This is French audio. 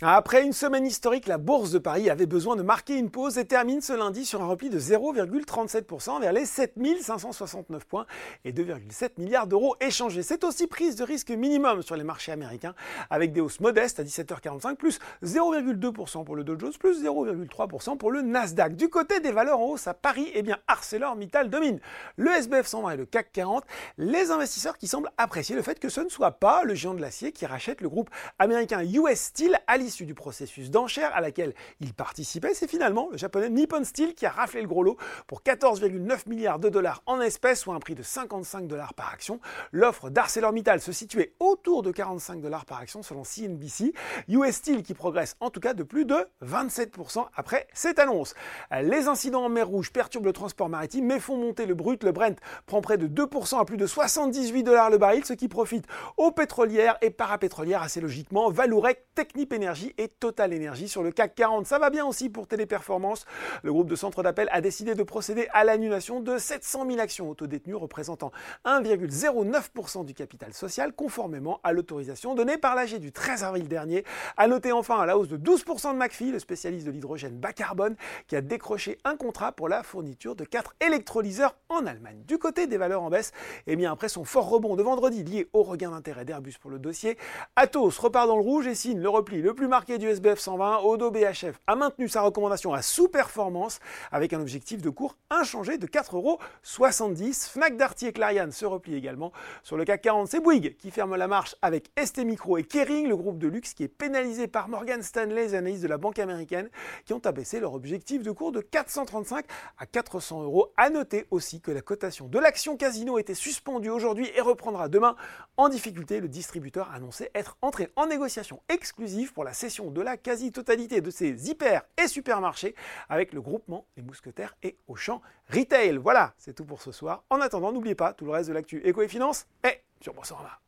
Après une semaine historique, la bourse de Paris avait besoin de marquer une pause et termine ce lundi sur un repli de 0,37% vers les 7569 points et 2,7 milliards d'euros échangés. C'est aussi prise de risque minimum sur les marchés américains avec des hausses modestes à 17h45 plus 0,2% pour le Dow Jones plus 0,3% pour le Nasdaq. Du côté des valeurs en hausse à Paris, eh bien ArcelorMittal domine le SBF 120 et le CAC 40. Les investisseurs qui semblent apprécier le fait que ce ne soit pas le géant de l'acier qui rachète le groupe américain US Steel à issu du processus d'enchère à laquelle il participait, c'est finalement le japonais Nippon Steel qui a raflé le gros lot pour 14,9 milliards de dollars en espèces, soit un prix de 55 dollars par action. L'offre d'ArcelorMittal se situait autour de 45 dollars par action selon CNBC. US Steel qui progresse en tout cas de plus de 27% après cette annonce. Les incidents en mer Rouge perturbent le transport maritime mais font monter le brut. Le Brent prend près de 2% à plus de 78 dollars le baril, ce qui profite aux pétrolières et parapétrolières assez logiquement. Valourec, Technip Energy et Total Energy sur le CAC 40. Ça va bien aussi pour Téléperformance. Le groupe de centre d'appel a décidé de procéder à l'annulation de 700 000 actions autodétenues représentant 1,09% du capital social conformément à l'autorisation donnée par l'AG du 13 avril dernier. À noter enfin la hausse de 12% de McPhee, le spécialiste de l'hydrogène bas carbone, qui a décroché un contrat pour la fourniture de 4 électrolyseurs en Allemagne. Du côté des valeurs en baisse, eh bien après son fort rebond de vendredi lié au regain d'intérêt d'Airbus pour le dossier, Atos repart dans le rouge et signe le repli le plus marqué du SBF 120, Odo BHF a maintenu sa recommandation à sous-performance avec un objectif de cours inchangé de 4,70€. Fnac Darty et Clariane se replient également. Sur le CAC 40, c'est Bouygues qui ferme la marche avec ST Micro et Kering, le groupe de luxe qui est pénalisé par Morgan Stanley, les analystes de la banque américaine, qui ont abaissé leur objectif de cours de 435 à 400 euros. À noter aussi que la cotation de l'action Casino était suspendue aujourd'hui et reprendra demain en difficulté. Le distributeur a annoncé être entré en négociation exclusive pour la cession de la quasi-totalité de ses hyper et supermarchés avec le groupement Les Mousquetaires et Auchan Retail. Voilà, c'est tout pour ce soir. En attendant, n'oubliez pas, tout le reste de l'actu éco et finance est sur Boursorama.